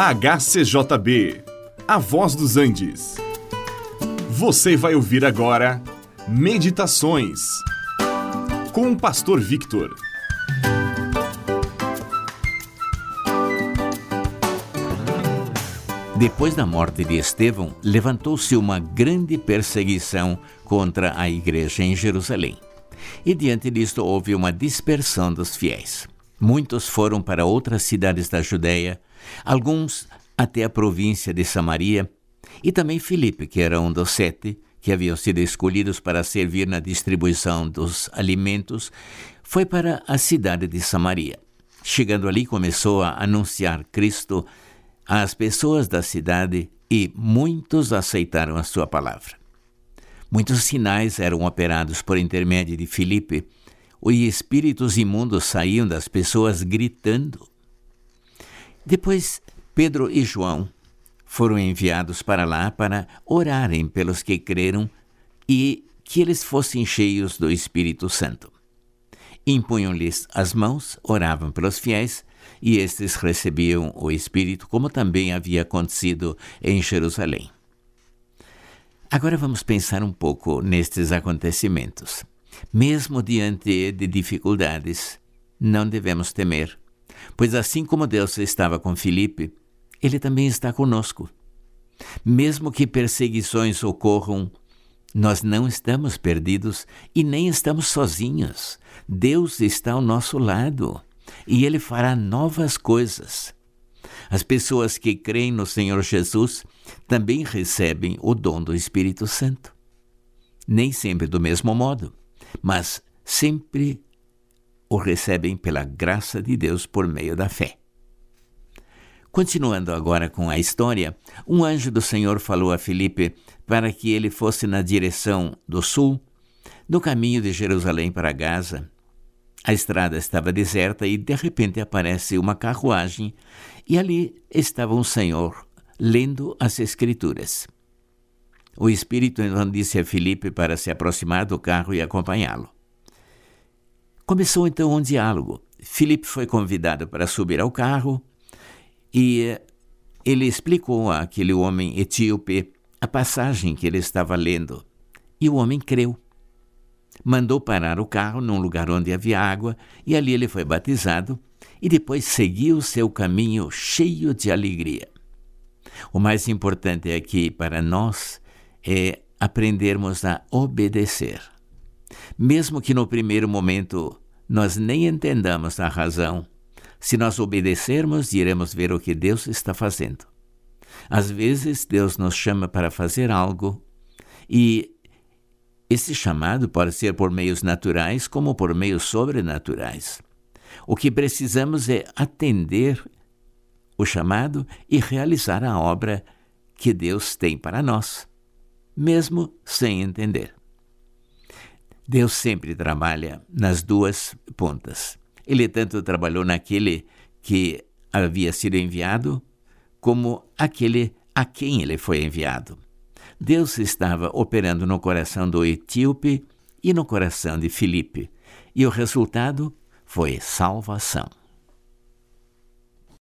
HCJB, A Voz dos Andes. Você vai ouvir agora Meditações com o Pastor Victor. Depois da morte de Estevão, levantou-se uma grande perseguição contra a igreja em Jerusalém. E diante disto houve uma dispersão dos fiéis. Muitos foram para outras cidades da Judéia, alguns até a província de Samaria, e também Filipe, que era um dos sete que haviam sido escolhidos para servir na distribuição dos alimentos, foi para a cidade de Samaria. Chegando ali, começou a anunciar Cristo às pessoas da cidade e muitos aceitaram a sua palavra. Muitos sinais eram operados por intermédio de Filipe, e espíritos imundos saíam das pessoas gritando. Depois, Pedro e João foram enviados para lá para orarem pelos que creram e que eles fossem cheios do Espírito Santo. Impunham-lhes as mãos, oravam pelos fiéis e estes recebiam o Espírito, como também havia acontecido em Jerusalém. Agora vamos pensar um pouco nestes acontecimentos. Mesmo diante de dificuldades, não devemos temer, pois assim como Deus estava com Filipe, ele também está conosco. Mesmo que perseguições ocorram, nós não estamos perdidos e nem estamos sozinhos. Deus está ao nosso lado e Ele fará novas coisas. As pessoas que creem no Senhor Jesus também recebem o dom do Espírito Santo. Nem sempre do mesmo modo mas sempre o recebem pela graça de Deus por meio da fé. Continuando agora com a história, um anjo do Senhor falou a Filipe para que ele fosse na direção do sul, no caminho de Jerusalém para Gaza. A estrada estava deserta e de repente aparece uma carruagem e ali estava um Senhor lendo as Escrituras. O espírito então disse a Filipe para se aproximar do carro e acompanhá-lo. Começou então um diálogo. Filipe foi convidado para subir ao carro e ele explicou àquele homem etíope a passagem que ele estava lendo. E o homem creu. Mandou parar o carro num lugar onde havia água e ali ele foi batizado e depois seguiu seu caminho cheio de alegria. O mais importante é que, para nós, é aprendermos a obedecer. Mesmo que no primeiro momento nós nem entendamos a razão, se nós obedecermos, iremos ver o que Deus está fazendo. Às vezes, Deus nos chama para fazer algo e esse chamado pode ser por meios naturais como por meios sobrenaturais. O que precisamos é atender o chamado e realizar a obra que Deus tem para nós mesmo sem entender. Deus sempre trabalha nas duas pontas. Ele tanto trabalhou naquele que havia sido enviado, como aquele a quem ele foi enviado. Deus estava operando no coração do etíope e no coração de Filipe, e o resultado foi salvação.